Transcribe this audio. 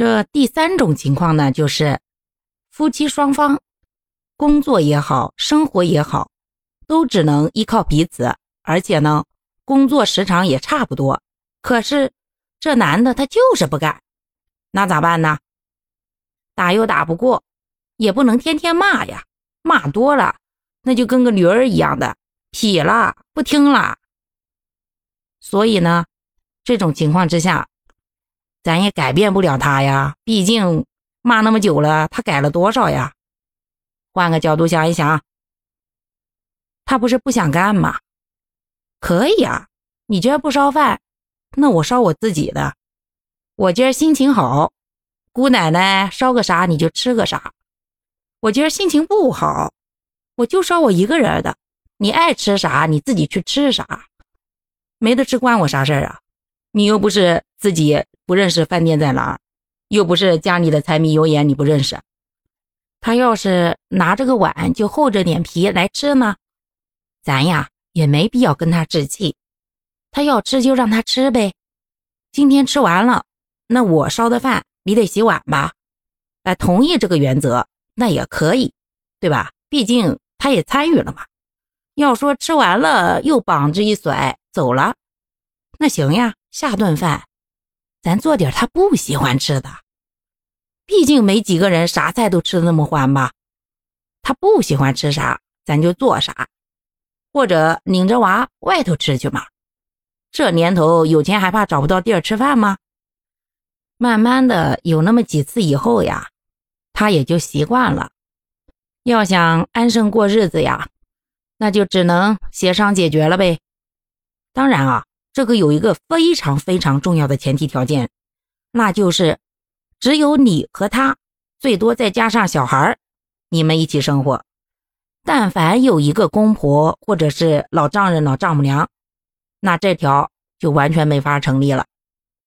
这第三种情况呢，就是夫妻双方工作也好，生活也好，都只能依靠彼此，而且呢，工作时长也差不多。可是这男的他就是不干，那咋办呢？打又打不过，也不能天天骂呀，骂多了那就跟个驴儿一样的痞了，不听了。所以呢，这种情况之下。咱也改变不了他呀，毕竟骂那么久了，他改了多少呀？换个角度想一想，他不是不想干吗？可以啊，你今儿不烧饭，那我烧我自己的。我今儿心情好，姑奶奶烧个啥你就吃个啥。我今儿心情不好，我就烧我一个人的，你爱吃啥你自己去吃啥，没得吃关我啥事儿啊？你又不是自己。不认识饭店在哪儿，又不是家里的柴米油盐你不认识。他要是拿着个碗就厚着脸皮来吃呢，咱呀也没必要跟他置气。他要吃就让他吃呗。今天吃完了，那我烧的饭你得洗碗吧？哎，同意这个原则那也可以，对吧？毕竟他也参与了嘛。要说吃完了又膀子一甩走了，那行呀，下顿饭。咱做点他不喜欢吃的，毕竟没几个人啥菜都吃的那么欢吧。他不喜欢吃啥，咱就做啥，或者领着娃外头吃去嘛。这年头有钱还怕找不到地儿吃饭吗？慢慢的有那么几次以后呀，他也就习惯了。要想安生过日子呀，那就只能协商解决了呗。当然啊。这个有一个非常非常重要的前提条件，那就是只有你和他，最多再加上小孩你们一起生活。但凡有一个公婆或者是老丈人、老丈母娘，那这条就完全没法成立了。